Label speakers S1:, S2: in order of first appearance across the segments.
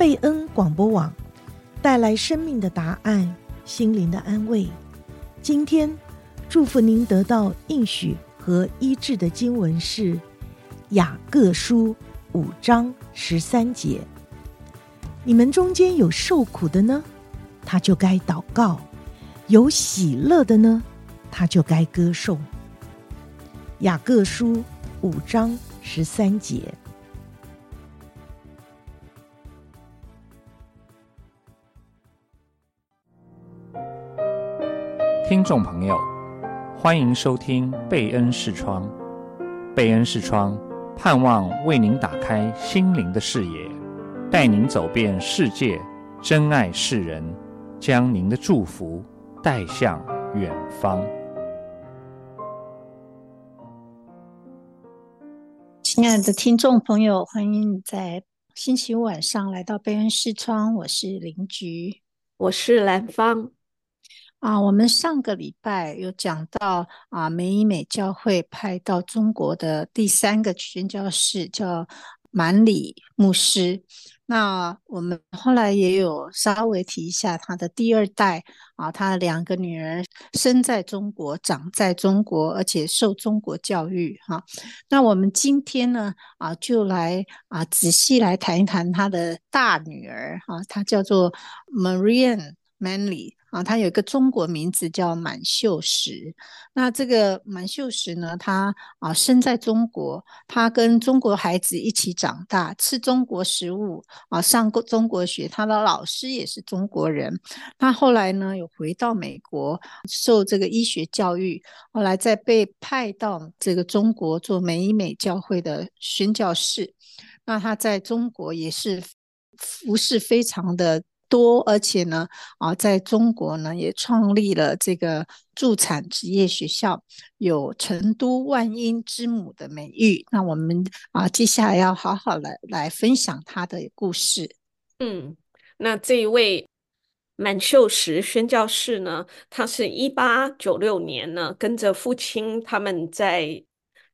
S1: 贝恩广播网带来生命的答案，心灵的安慰。今天祝福您得到应许和医治的经文是雅各书五章十三节。你们中间有受苦的呢，他就该祷告；有喜乐的呢，他就该歌颂。雅各书五章十三节。
S2: 听众朋友，欢迎收听贝恩视窗。贝恩视窗盼望为您打开心灵的视野。带您走遍世界，珍爱世人，将您的祝福带向远方。
S3: 亲爱的听众朋友，欢迎你在星期五晚上来到贝恩视窗。我是林菊，
S4: 我是兰芳。
S3: 啊，我们上个礼拜有讲到啊，美以美教会派到中国的第三个宣教士叫满里牧师。那我们后来也有稍微提一下他的第二代啊，他的两个女儿生在中国，长在中国，而且受中国教育哈。那我们今天呢啊，就来啊仔细来谈一谈他的大女儿哈，她叫做 Marian Manly。啊，他有一个中国名字叫满秀石。那这个满秀石呢，他啊生在中国，他跟中国孩子一起长大，吃中国食物啊，上过中国学，他的老师也是中国人。他后来呢，有回到美国受这个医学教育，后来再被派到这个中国做美以美教会的宣教士。那他在中国也是服饰非常的。多，而且呢，啊，在中国呢，也创立了这个助产职业学校，有成都万婴之母的美誉。那我们啊，接下来要好好来来分享他的故事。
S4: 嗯，那这一位满秀实宣教士呢，他是一八九六年呢，跟着父亲他们在。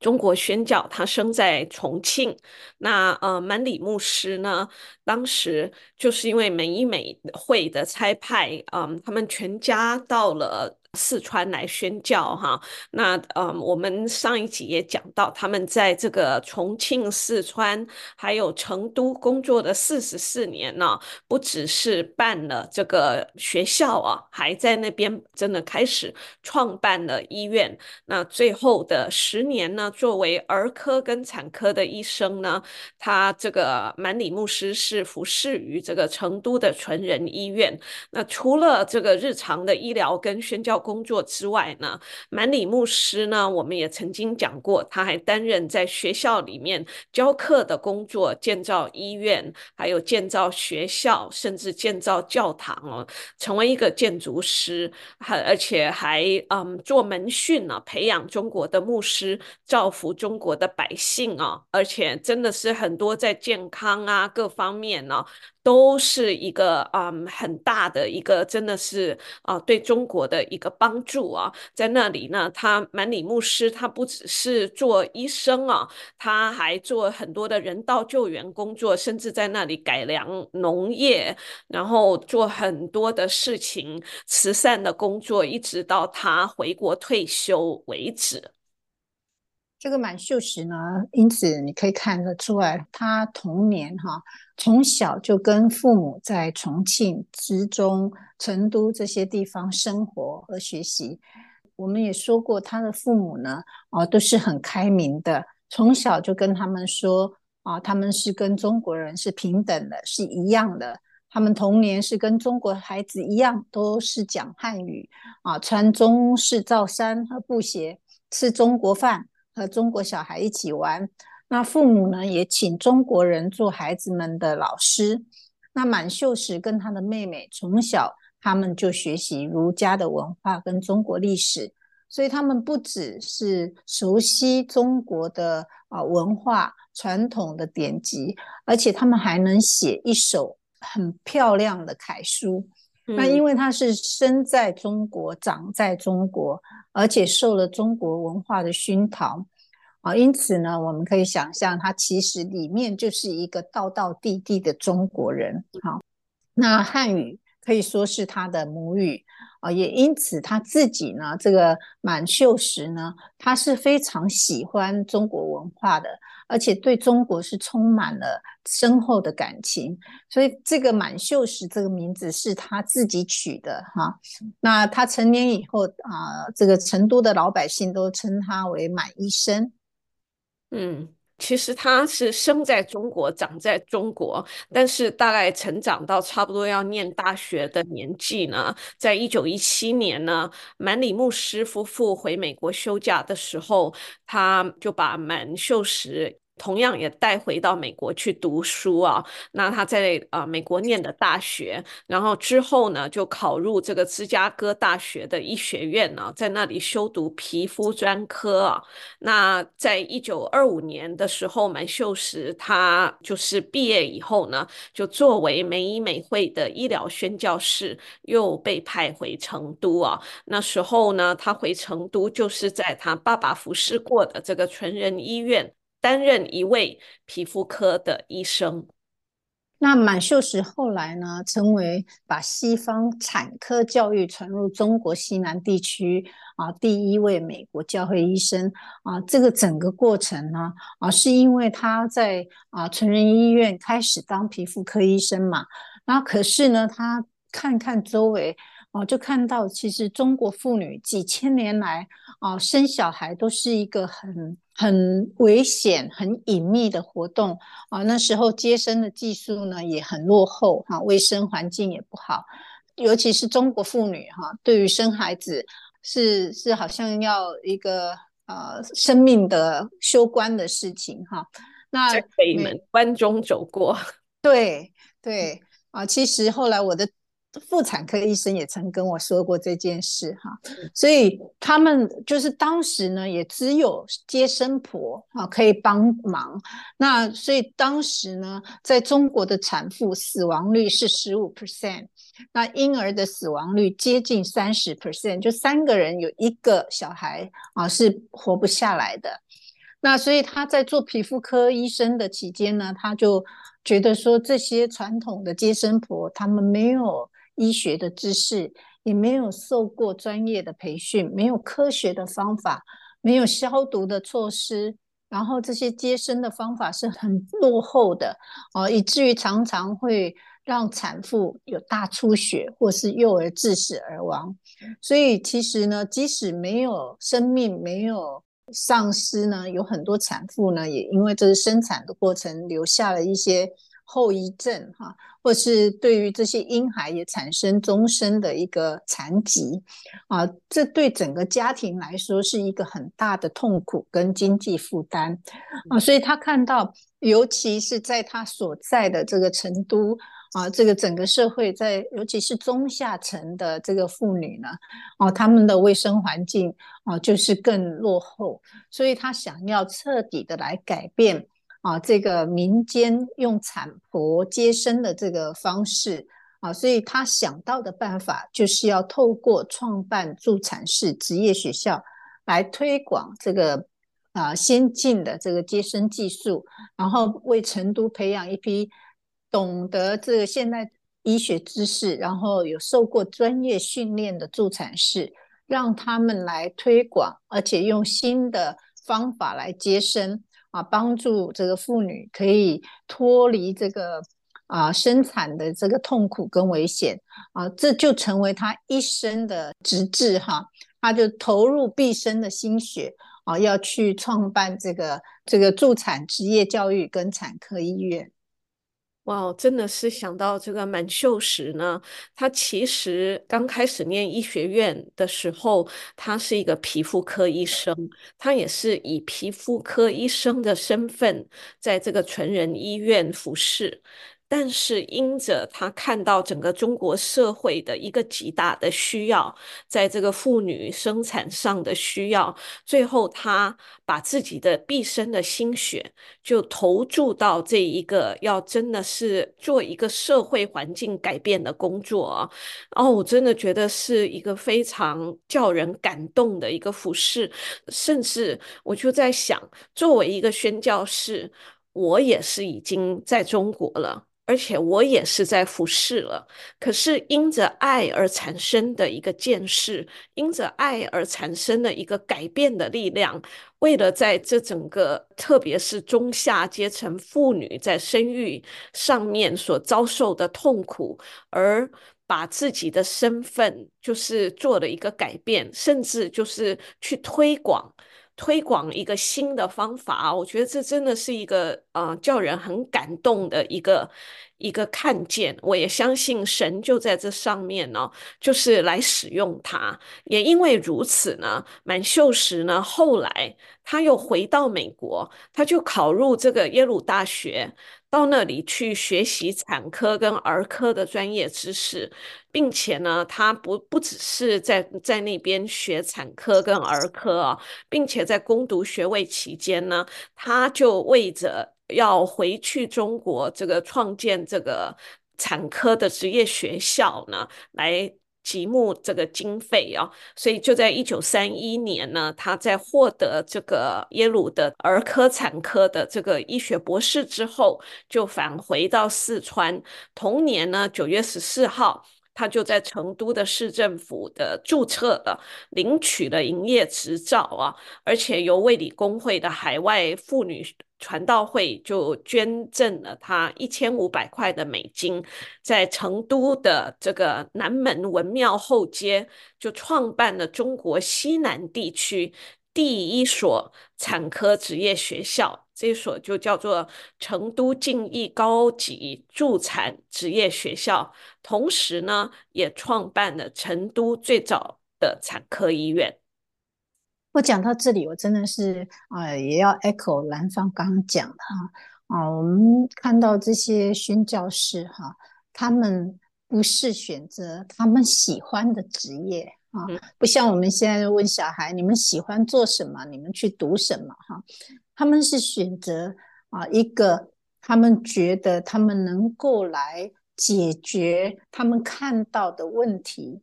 S4: 中国宣教，他生在重庆。那呃，满里牧师呢，当时就是因为美以美会的差派，嗯，他们全家到了。四川来宣教哈，那呃，我们上一集也讲到，他们在这个重庆、四川还有成都工作的四十四年呢，不只是办了这个学校啊，还在那边真的开始创办了医院。那最后的十年呢，作为儿科跟产科的医生呢，他这个满里牧师是服侍于这个成都的纯人医院。那除了这个日常的医疗跟宣教工作之外呢，满里牧师呢，我们也曾经讲过，他还担任在学校里面教课的工作，建造医院，还有建造学校，甚至建造教堂哦，成为一个建筑师，还而且还嗯做门训呢、培养中国的牧师，造福中国的百姓啊，而且真的是很多在健康啊各方面呢、都是一个嗯很大的一个，真的是啊对中国的一个帮助啊，在那里呢，他满里牧师他不只是做医生啊，他还做很多的人道救援工作，甚至在那里改良农业，然后做很多的事情，慈善的工作，一直到他回国退休为止。
S3: 这个满秀实呢，因此你可以看得出来，他童年哈。从小就跟父母在重庆、资中、成都这些地方生活和学习。我们也说过，他的父母呢，啊，都是很开明的。从小就跟他们说，啊，他们是跟中国人是平等的，是一样的。他们童年是跟中国孩子一样，都是讲汉语，啊，穿中式罩衫和布鞋，吃中国饭，和中国小孩一起玩。那父母呢，也请中国人做孩子们的老师。那满秀实跟他的妹妹从小他们就学习儒家的文化跟中国历史，所以他们不只是熟悉中国的啊文化传统的典籍，而且他们还能写一手很漂亮的楷书。嗯。那因为他是生在中国，长在中国，而且受了中国文化的熏陶。啊，因此呢，我们可以想象，他其实里面就是一个道道地地的中国人。好，那汉语可以说是他的母语。啊，也因此他自己呢，这个满秀实呢，他是非常喜欢中国文化的，而且对中国是充满了深厚的感情，所以这个满秀实这个名字是他自己取的哈。那他成年以后啊，这个成都的老百姓都称他为满医生，
S4: 嗯。其实他是生在中国，长在中国，但是大概成长到差不多要念大学的年纪呢，在一九一七年呢，满里牧师夫妇回美国休假的时候，他就把满秀实。同样也带回到美国去读书啊，那他在啊、美国念的大学，然后之后呢就考入这个芝加哥大学的医学院呢，在那里修读皮肤专科啊。那在一九二五年的时候，满秀实他就是毕业以后呢，就作为美医美会的医疗宣教士，又被派回成都啊。那时候呢，他回成都就是在他爸爸服侍过的这个纯人医院。担任一位皮肤科的医生。
S3: 那满秀实后来呢，成为把西方产科教育传入中国西南地区啊第一位美国教会医生啊。这个整个过程呢啊，是因为他在啊成人医院开始当皮肤科医生嘛。那可是呢，他看看周围。哦，就看到其实中国妇女几千年来啊，生小孩都是一个很很危险、很隐秘的活动啊。那时候接生的技术呢也很落后哈，卫生环境也不好，尤其是中国妇女哈，对于生孩子是是好像要一个呃生命的休关的事情哈。那
S4: 在北门关中走过，
S3: 对对啊，其实后来我的。妇产科医生也曾跟我说过这件事哈，所以他们就是当时呢，也只有接生婆啊可以帮忙。那所以当时呢，在中国的产妇死亡率是十五 percent，那婴儿的死亡率接近三十 percent，就三个人有一个小孩啊是活不下来的。那所以他在做皮肤科医生的期间呢，他就觉得说，这些传统的接生婆他们没有。医学的知识也没有受过专业的培训，没有科学的方法，没有消毒的措施，然后这些接生的方法是很落后的哦，以至于常常会让产妇有大出血，或是幼儿致死而亡。所以其实呢，即使没有生命没有丧失呢，有很多产妇呢，也因为这个生产的过程留下了一些。后遗症哈，或是对于这些婴孩也产生终身的一个残疾啊，这对整个家庭来说是一个很大的痛苦跟经济负担啊，所以他看到，尤其是在他所在的这个成都啊，这个整个社会在，尤其是中下层的这个妇女呢，啊，他们的卫生环境啊就是更落后，所以他想要彻底的来改变。啊，这个民间用产婆接生的这个方式啊，所以他想到的办法就是要透过创办助产士职业学校来推广这个啊先进的这个接生技术，然后为成都培养一批懂得这个现代医学知识，然后有受过专业训练的助产士，让他们来推广，而且用新的方法来接生。啊，帮助这个妇女可以脱离这个啊生产的这个痛苦跟危险啊，这就成为她一生的直至哈。她就投入毕生的心血啊，要去创办这个这个助产职业教育跟产科医院。
S4: 哇，真的是想到这个满秀实呢，他其实刚开始念医学院的时候，他是一个皮肤科医生，他也是以皮肤科医生的身份在这个成人医院服侍。但是因着他看到整个中国社会的一个极大的需要，在这个妇女生产上的需要，最后他把自己的毕生的心血就投注到这一个要真的是做一个社会环境改变的工作啊！哦，我真的觉得是一个非常叫人感动的一个服事，甚至我就在想，作为一个宣教士，我也是已经在中国了。而且我也是在服侍了，可是因着爱而产生的一个见识，因着爱而产生的一个改变的力量，为了在这整个，特别是中下阶层妇女在生育上面所遭受的痛苦，而把自己的身份就是做了一个改变，甚至就是去推广。推广一个新的方法，我觉得这真的是一个、呃，叫人很感动的一个一个看见。我也相信神就在这上面呢，就是来使用它。也因为如此呢，满秀实呢后来他又回到美国，他就考入这个耶鲁大学。到那里去学习产科跟儿科的专业知识，并且呢，他不不只是在在那边学产科跟儿科啊，并且在攻读学位期间呢，他就为着要回去中国这个创建这个产科的职业学校呢，来。极目这个经费啊，所以就在一九三一年呢，他在获得这个耶鲁的儿科产科的这个医学博士之后，就返回到四川。同年呢，九月十四号，他就在成都的市政府的注册了，领取了营业执照啊，而且由卫理公会的海外妇女。传道会就捐赠了他一千五百块的美金，在成都的这个南门文庙后街就创办了中国西南地区第一所产科职业学校，这所就叫做成都敬义高级助产职业学校，同时呢，也创办了成都最早的产科医院。
S3: 我讲到这里，我真的是啊、呃，也要 echo 兰芳刚刚讲的哈啊，我们看到这些宣教师哈，他们不是选择他们喜欢的职业啊，不像我们现在问小孩，你们喜欢做什么，你们去读什么哈，他们是选择啊一个他们觉得他们能够来解决他们看到的问题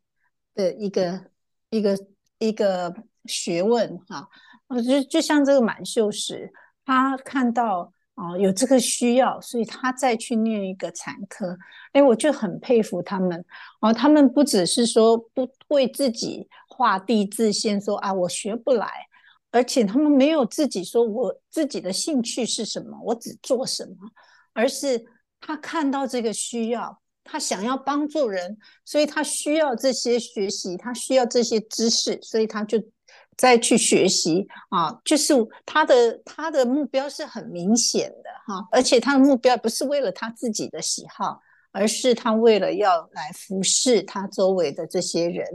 S3: 的一个一个一个。学问哈，我觉得就像这个满秀实，他看到啊有这个需要，所以他再去念一个产科。哎，我就很佩服他们啊，他们不只是说不为自己画地自限，说啊我学不来，而且他们没有自己说我自己的兴趣是什么，我只做什么，而是他看到这个需要，他想要帮助人，所以他需要这些学习，他需要这些知识，所以他就。再去学习啊，就是他的他的目标是很明显的哈，而且他的目标不是为了他自己的喜好，而是他为了要来服侍他周围的这些人，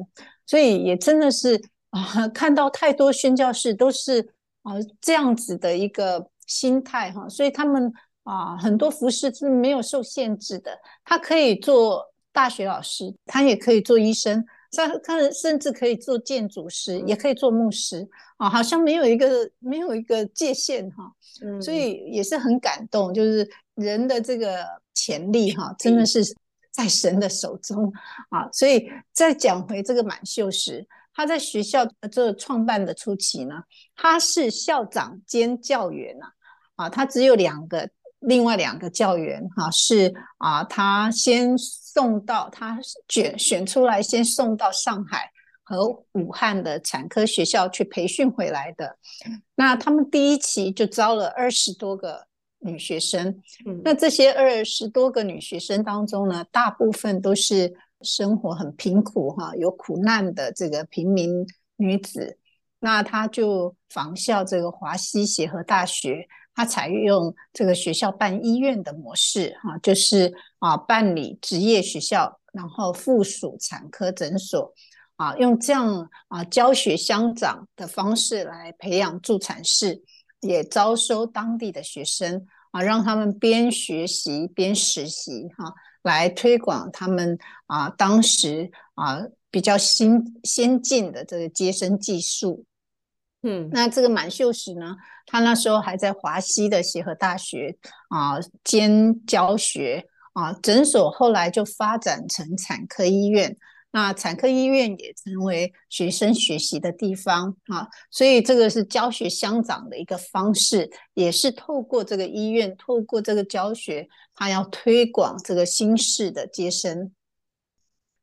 S3: 所以也真的是啊，看到太多宣教士都是啊这样子的一个心态哈，所以他们啊很多服侍是没有受限制的，他可以做大学老师，他也可以做医生。他他甚至可以做建筑师，也可以做牧师啊，好像没有一个没有一个界限哈，嗯，所以也是很感动，就是人的这个潜力哈，真的是在神的手中啊。所以再讲回这个满秀时，他在学校这创办的初期呢，他是校长兼教员呐，啊，他只有两个。另外两个教员哈是啊，他先送到他选选出来，先送到上海和武汉的产科学校去培训回来的。那他们第一期就招了二十多个女学生。那这些二十多个女学生当中呢，大部分都是生活很贫苦哈，有苦难的这个平民女子。那他就仿效这个华西协和大学。他采用这个学校办医院的模式，哈，就是啊办理职业学校，然后附属产科诊所，啊，用这样啊教学相长的方式来培养助产士，也招收当地的学生，啊，让他们边学习边实习哈、啊，来推广他们啊当时啊比较新先进的这个接生技术。
S4: 嗯，
S3: 那这个满秀实呢，他那时候还在华西的协和大学啊兼教学啊，诊所后来就发展成产科医院。那产科医院也成为学生学习的地方啊，所以这个是教学相长的一个方式，也是透过这个医院，透过这个教学，他要推广这个新式的接生，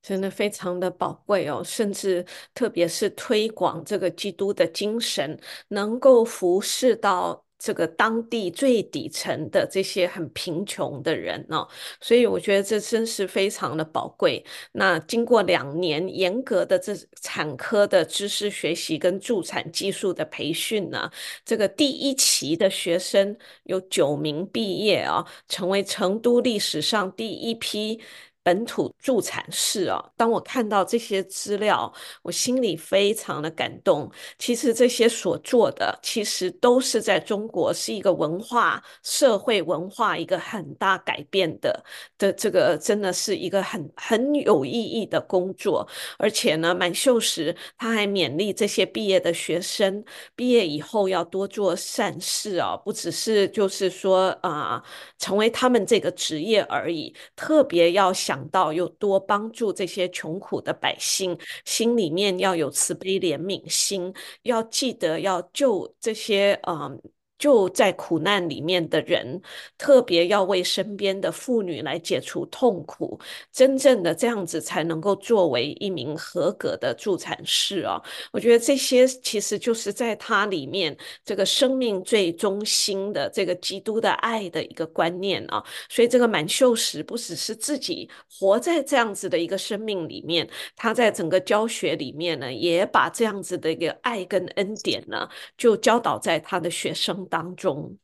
S4: 真的非常的宝贵哦，甚至特别是推广这个基督的精神，能够服侍到。这个当地最底层的这些很贫穷的人哦，所以我觉得这真是非常的宝贵。那经过两年严格的这产科的知识学习跟助产技术的培训呢，这个第一期的学生有九名毕业啊，成为成都历史上第一批。本土助产士啊，当我看到这些资料，我心里非常的感动。其实这些所做的，其实都是在中国是一个文化、社会文化一个很大改变的的这个，真的是一个很很有意义的工作。而且呢，满秀时他还勉励这些毕业的学生，毕业以后要多做善事啊，不只是就是说啊、成为他们这个职业而已，特别要想。想到有多帮助这些穷苦的百姓，心里面要有慈悲怜悯心，要记得要救这些嗯。就在苦难里面的人，特别要为身边的妇女来解除痛苦，真正的这样子才能够作为一名合格的助产士啊！我觉得这些其实就是在他里面这个生命最中心的这个基督的爱的一个观念啊！所以这个满秀实不只是自己活在这样子的一个生命里面，他在整个教学里面呢，也把这样子的一个爱跟恩典呢，就教导在他的学生当中，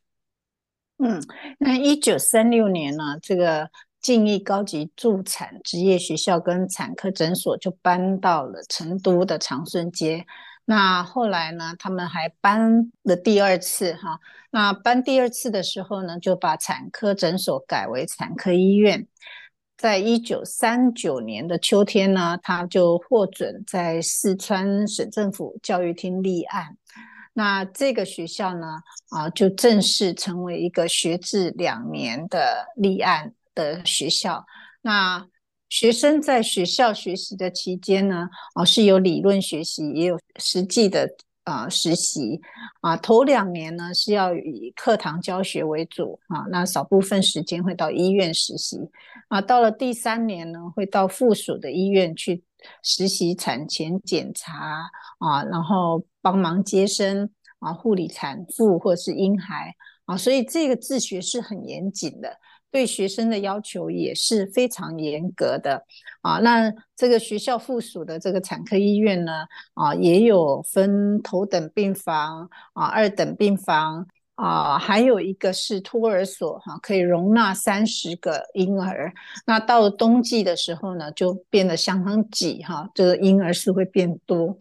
S3: 嗯，那一九三六年呢，这个敬义高级助产职业学校跟产科诊所就搬到了成都的长顺街。那后来呢，他们还搬了第二次哈。那搬第二次的时候呢，就把产科诊所改为产科医院。在一九三九年的秋天呢，他就获准在四川省政府教育厅立案。那这个学校呢，啊，就正式成为一个学制两年的立案的学校。那学生在学校学习的期间呢，啊，是有理论学习，也有实际的啊实习。啊，头两年呢是要以课堂教学为主，啊，那少部分时间会到医院实习。啊，到了第三年呢，会到附属的医院去。实习产前检查啊，然后帮忙接生啊，护理产妇或者是婴孩啊，所以这个自学是很严谨的，对学生的要求也是非常严格的啊。那这个学校附属的这个产科医院呢，啊，也有分头等病房啊、二等病房。啊，还有一个是托儿所哈，可以容纳三十个婴儿。那到了冬季的时候呢，就变得相当挤哈，这个婴儿是会变多。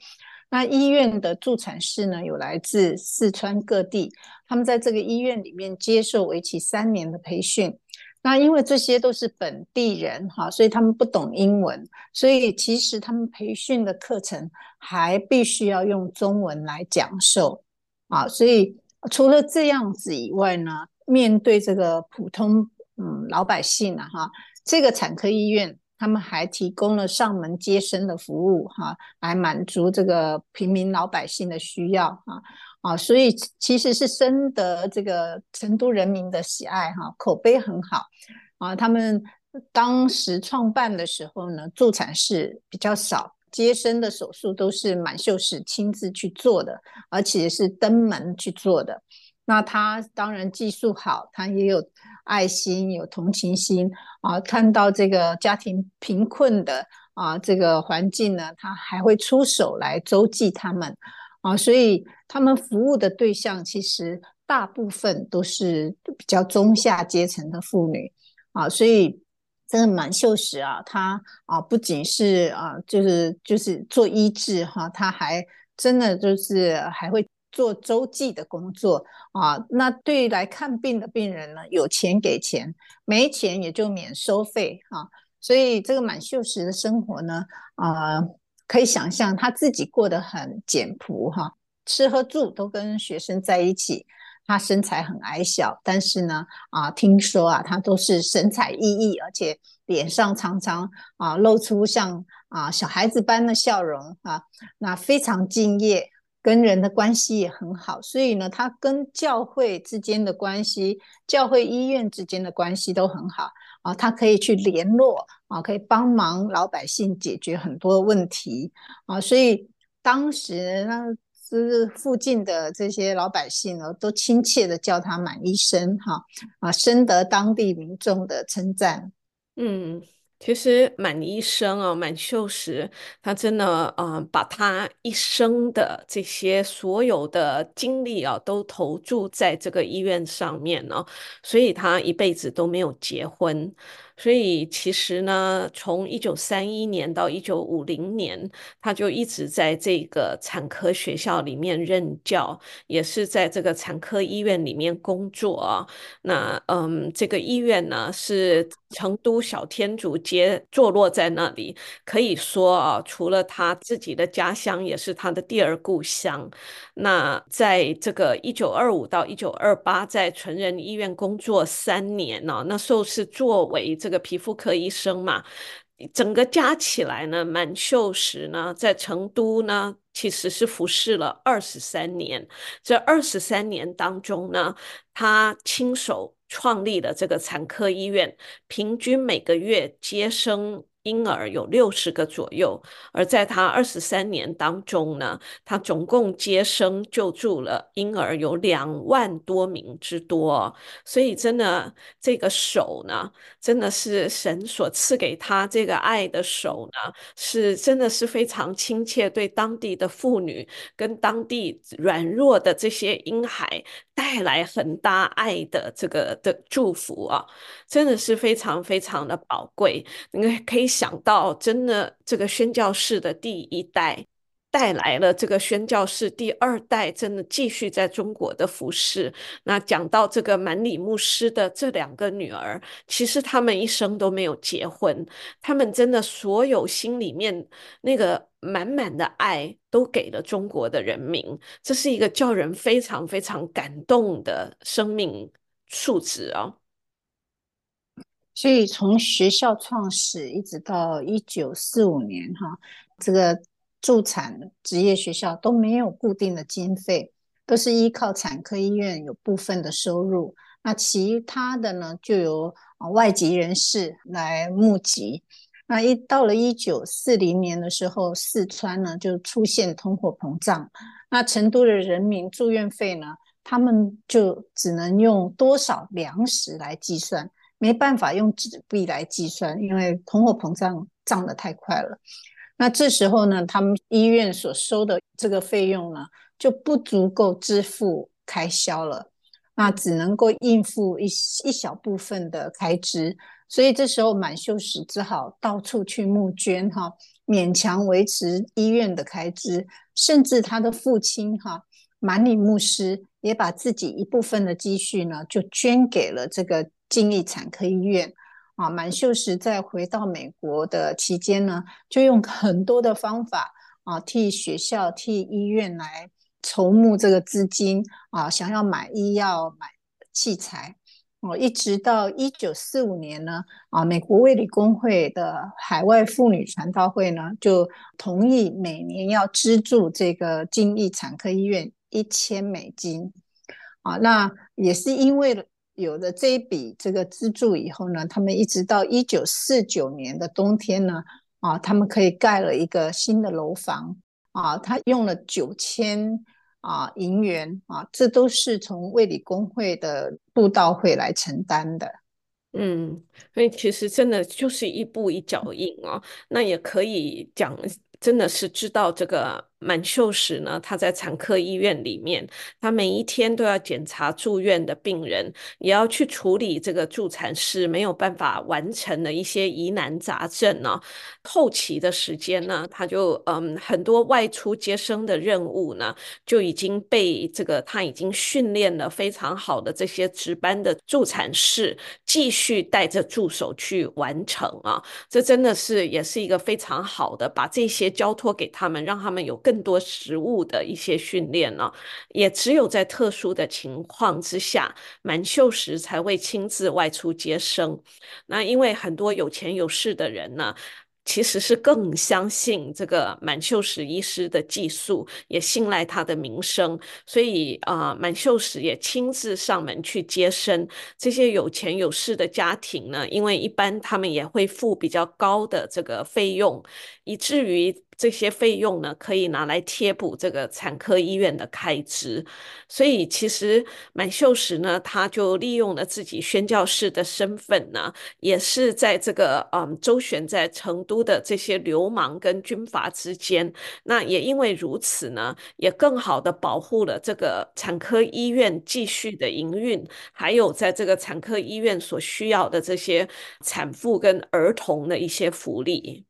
S3: 那医院的助产士呢，有来自四川各地，他们在这个医院里面接受为期三年的培训。那因为这些都是本地人哈，所以他们不懂英文，所以其实他们培训的课程还必须要用中文来讲授啊，所以。除了这样子以外呢，面对这个普通嗯老百姓啊哈，这个产科医院他们还提供了上门接生的服务哈，来满足这个平民老百姓的需要啊啊，所以其实是深得这个成都人民的喜爱哈，口碑很好啊。他们当时创办的时候呢，助产士比较少。接生的手术都是满秀士亲自去做的，而且是登门去做的。那他当然技术好，他也有爱心、有同情心啊。看到这个家庭贫困的啊这个环境呢，他还会出手来周济他们啊。所以他们服务的对象其实大部分都是比较中下阶层的妇女啊，所以。这个满秀实啊，他啊不仅是啊，就是就是做医治哈，他还真的就是还会做周记的工作啊。那对于来看病的病人呢，有钱给钱，没钱也就免收费啊。所以这个满秀实的生活呢，啊，可以想象他自己过得很简朴哈，吃喝住都跟学生在一起。他身材很矮小，但是呢，啊，听说啊，他都是神采奕奕，而且脸上常常啊露出像啊小孩子般的笑容啊，那非常敬业，跟人的关系也很好，所以呢，他跟教会之间的关系、教会医院之间的关系都很好啊，他可以去联络啊，可以帮忙老百姓解决很多问题啊，所以当时呢。就是附近的这些老百姓呢，都亲切的叫他满医生哈啊，深得当地民众的称赞。
S4: 嗯。其实满医生啊，满秀实，他真的，啊、把他一生的这些所有的精力啊，都投注在这个医院上面呢，所以他一辈子都没有结婚。所以其实呢，从一九三一年到一九五零年，他就一直在这个产科学校里面任教，也是在这个产科医院里面工作啊。那，嗯，这个医院呢，是成都小天竺街坐落在那里，可以说啊，除了他自己的家乡，也是他的第二故乡。那在这个一九二五到一九二八，在纯仁医院工作三年呢，那时候是作为这这个皮肤科医生嘛，整个加起来呢，满秀实呢，在成都呢，其实是服侍了二十三年。这二十三年当中呢，他亲手创立了这个产科医院，平均每个月接生。婴儿有六十个左右，而在他二十三年当中呢，他总共接生救助了婴儿有两万多名之多，所以真的这个手呢，真的是神所赐给他这个爱的手呢，是真的是非常亲切，对当地的妇女跟当地软弱的这些婴孩带来很大爱的这个的祝福啊，真的是非常非常的宝贵，你可以。想到真的这个宣教士的第一代带来了这个宣教士第二代，真的继续在中国的服侍。那讲到这个满里牧师的这两个女儿，其实他们一生都没有结婚，他们真的所有心里面那个满满的爱都给了中国的人民。这是一个叫人非常非常感动的生命数字哦。
S3: 所以从学校创始一直到一九四五年，哈，这个助产职业学校都没有固定的经费，都是依靠产科医院有部分的收入。那其他的呢，就由外籍人士来募集。那一到了一九四零年的时候，四川呢就出现通货膨胀，那成都的人民住院费呢，他们就只能用多少粮食来计算。没办法用纸币来计算，因为通货膨胀涨得太快了。那这时候呢，他们医院所收的这个费用呢，就不足够支付开销了，那只能够应付一一小部分的开支。所以这时候满秀史只好到处去募捐，哈，勉强维持医院的开支。甚至他的父亲哈满里牧师也把自己一部分的积蓄呢，就捐给了这个。金义产科医院啊，满秀实在回到美国的期间呢，就用很多的方法啊，替学校、替医院来筹募这个资金啊，想要买医药、买器材。哦，一直到一九四五年呢，啊，美国卫理公会的海外妇女传道会呢，就同意每年要资助这个金义产科医院一千美金。啊，那也是因为。有了这一笔这个资助以后呢，他们一直到一九四九年的冬天呢，啊，他们可以盖了一个新的楼房啊，他用了九千啊银元啊，这都是从卫理公会的布道会来承担的。
S4: 嗯，所以其实真的就是一步一脚印哦，那也可以讲，真的是知道这个满秀实呢，他在产科医院里面，他每一天都要检查住院的病人，也要去处理这个助产士没有办法完成的一些疑难杂症呢。后期的时间呢，他就嗯很多外出接生的任务呢，就已经被这个他已经训练了非常好的这些值班的助产士继续带着助手去完成啊。这真的是也是一个非常好的，把这些交托给他们，让他们有更更多实物的一些训练呢，也只有在特殊的情况之下，满秀实才会亲自外出接生。那因为很多有钱有势的人呢。其实是更相信这个满秀实医师的技术，也信赖他的名声，所以啊，满秀实也亲自上门去接生。这些有钱有势的家庭呢，因为一般他们也会付比较高的这个费用，以至于这些费用呢，可以拿来贴补这个产科医院的开支。所以其实满秀实呢，他就利用了自己宣教士的身份呢，也是在这个嗯周旋在成都的这些流氓跟军阀之间，那也因为如此呢，也更好的保护了这个产科医院继续的营运，还有在这个产科医院所需要的这些产妇跟儿童的一些福利。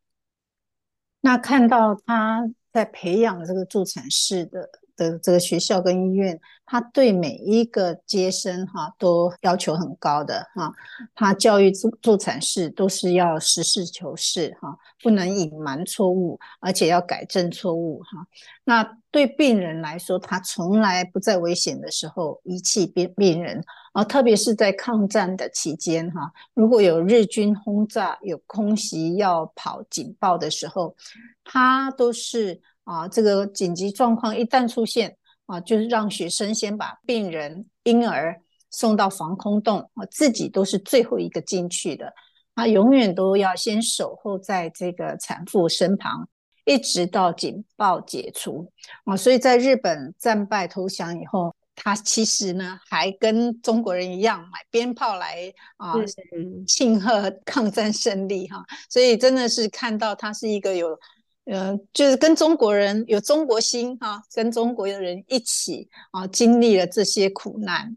S3: 那看到他在培养这个助产士的。的这个学校跟医院，他对每一个接生哈都要求很高的哈，他教育助助产士都是要实事求是哈，不能隐瞒错误，而且要改正错误哈。那对病人来说，他从来不在危险的时候遗弃病病人啊，特别是在抗战的期间哈，如果有日军轰炸、有空袭要跑警报的时候，他都是。啊，这个紧急状况一旦出现啊，就是让学生先把病人、婴儿送到防空洞，啊，自己都是最后一个进去的。他永远都要先守候在这个产妇身旁，一直到警报解除。啊，所以在日本战败投降以后，他其实呢还跟中国人一样买鞭炮来啊庆贺抗战胜利哈。所以真的是看到他是一个有。呃，就是跟中国人有中国心哈、跟中国的人一起啊，经历了这些苦难。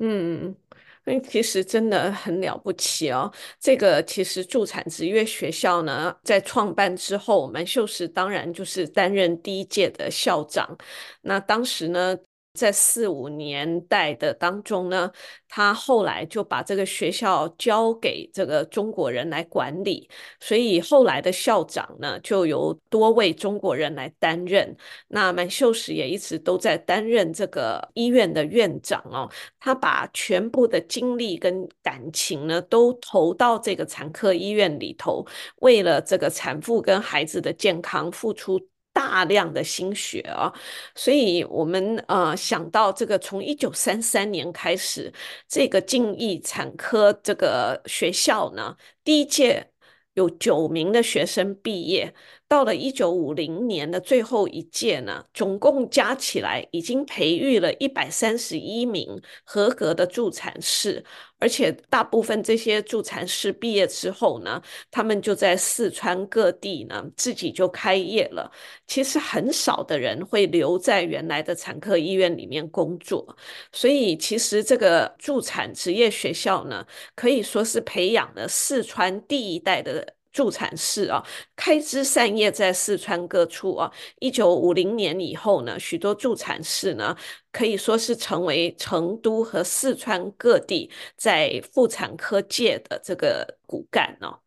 S4: 嗯，那其实真的很了不起哦。这个其实助产职业学校呢，在创办之后，我们秀实当然就是担任第一届的校长。那当时呢，在四五年代的当中呢，他后来就把这个学校交给这个中国人来管理，所以后来的校长呢，就由多位中国人来担任。那满秀实也一直都在担任这个医院的院长哦，他把全部的精力跟感情呢，都投到这个产科医院里头，为了这个产妇跟孩子的健康付出。大量的心血啊，所以我们呃想到这个，从一九三三年开始，这个敬义产科这个学校呢，第一届有九名的学生毕业。到了一九五零年的最后一届呢，总共加起来已经培育了一百三十一名合格的助产士，而且大部分这些助产士毕业之后呢，他们就在四川各地呢自己就开业了。其实很少的人会留在原来的产科医院里面工作，所以其实这个助产职业学校呢，可以说是培养了四川第一代的。助产士啊，开枝散叶在四川各处啊。一九五零年以后呢，许多助产士呢，可以说是成为成都和四川各地在妇产科界的这个骨干哦。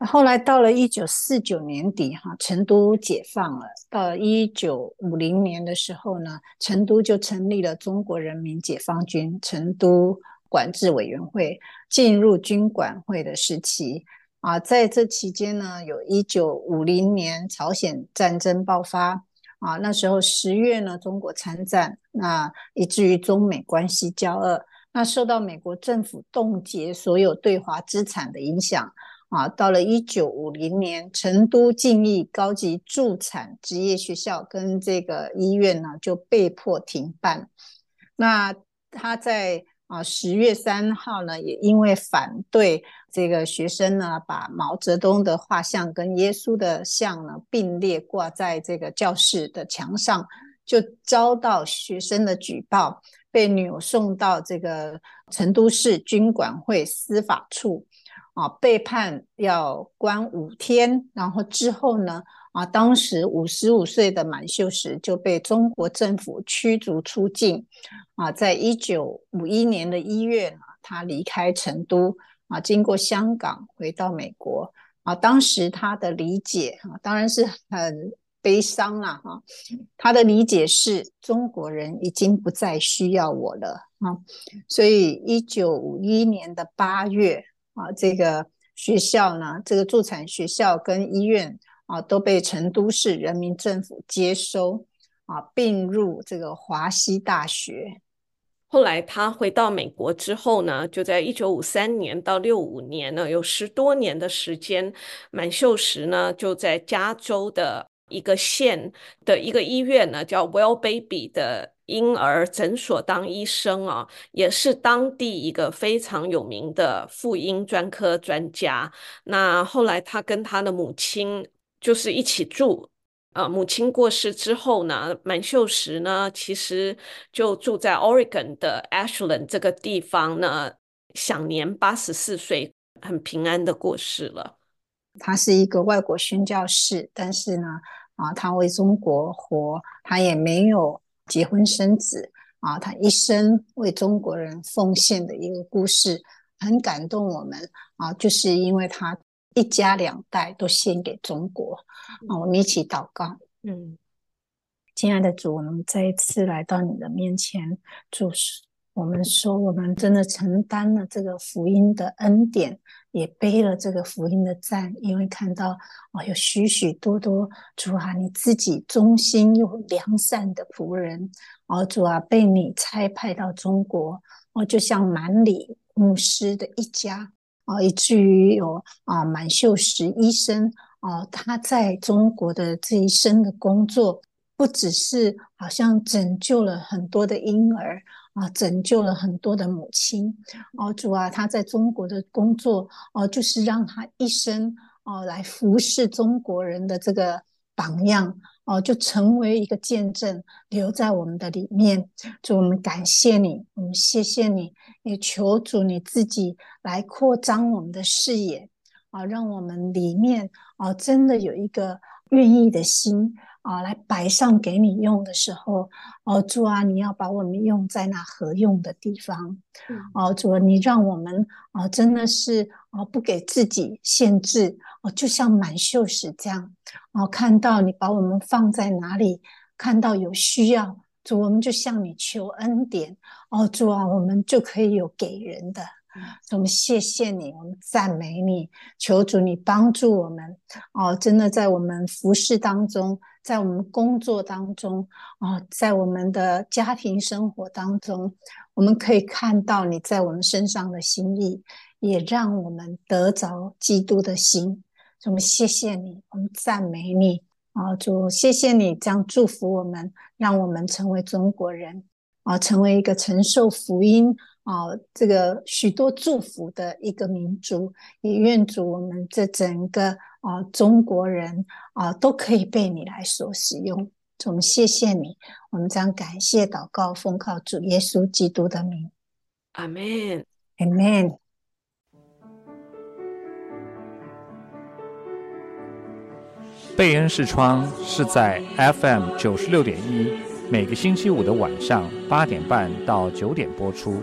S3: 后来到了一九四九年底哈，成都解放了。到一九五零年的时候呢，成都就成立了中国人民解放军成都管制委员会，进入军管会的时期。啊，在这期间呢，有一九五零年朝鲜战争爆发啊，那时候十月呢，中国参战，那以至于中美关系交恶，那受到美国政府冻结所有对华资产的影响啊，到了一九五零年，成都敬义高级助产职业学校跟这个医院呢就被迫停办，那他在。啊，十月三号呢，也因为反对这个学生呢，把毛泽东的画像跟耶稣的像呢并列挂在这个教室的墙上，就遭到学生的举报，被扭送到这个成都市军管会司法处，啊，被判要关五天，然后之后呢，啊，当时五十五岁的满秀时就被中国政府驱逐出境，啊，在一九五一年的一月呢，他离开成都。啊，经过香港回到美国啊，当时他的理解啊，当然是很悲伤了哈。他的理解是中国人已经不再需要我了啊，所以一九五一年的八月啊，这个学校呢，这个助产学校跟医院啊，都被成都市人民政府接收啊，并入这个华西大学。
S4: 后来他回到美国之后呢，就在一九五三年到六五年呢，有十多年的时间，满秀实呢就在加州的一个县的一个医院呢，叫 Well Baby 的婴儿诊所当医生啊，也是当地一个非常有名的妇婴专科专家。那后来他跟他的母亲就是一起住。呃，母亲过世之后呢，满秀时呢，其实就住在 Oregon 的 Ashland 这个地方呢，享年八十四岁，很平安的过世了。
S3: 他是一个外国宣教士，但是呢，啊，他为中国活，他也没有结婚生子，啊，他一生为中国人奉献的一个故事，很感动我们，啊，就是因为他。一家两代都献给中国啊！我们一起祷告。嗯，亲爱的主，我们再一次来到你的面前，主，我们说，我们真的承担了这个福音的恩典，也背了这个福音的债，因为看到哦，有许许多多主啊，你自己忠心又良善的仆人，哦，主啊，被你差派到中国，哦，就像满里牧师的一家。啊，以至于有啊，满秀石医生啊，他在中国的这一生的工作，不只是好像拯救了很多的婴儿啊，拯救了很多的母亲。哦，主啊，他在中国的工作哦，就是让他一生哦来服侍中国人的这个榜样。哦，就成为一个见证，留在我们的里面。主，我们感谢你，我们谢谢你，也求主你自己来扩张我们的视野啊，让我们里面啊真的有一个愿意的心。啊，来摆上给你用的时候，哦，主啊，你要把我们用在那合用的地方。嗯、哦，主啊，你让我们啊，真的是啊，不给自己限制。哦，就像满秀时这样，哦，看到你把我们放在哪里，看到有需要，主，我们就向你求恩典。哦，主啊，我们就可以有给人的。我们谢谢你，我们赞美你，求主你帮助我们哦！真的在我们服侍当中，在我们工作当中哦，在我们的家庭生活当中，我们可以看到你在我们身上的心意，也让我们得着基督的心。我们谢谢你，我们赞美你啊！主，谢谢你这样祝福我们，让我们成为中国人啊，成为一个承受福音。啊，这个许多祝福的一个民族，也愿主我们这整个啊中国人啊都可以被你来所使用。我们谢谢你，我们将感谢祷告，奉靠主耶稣基督的名。
S4: 阿门，
S3: 阿门。
S2: 贝恩视窗是在 FM 九十六点一，每个星期五的晚上八点半到九点播出。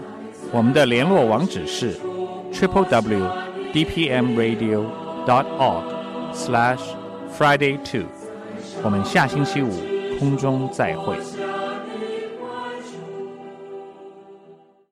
S2: 我们的联络网址是 triple w d p m radio dot org slash friday two。我们下星期五空中再会。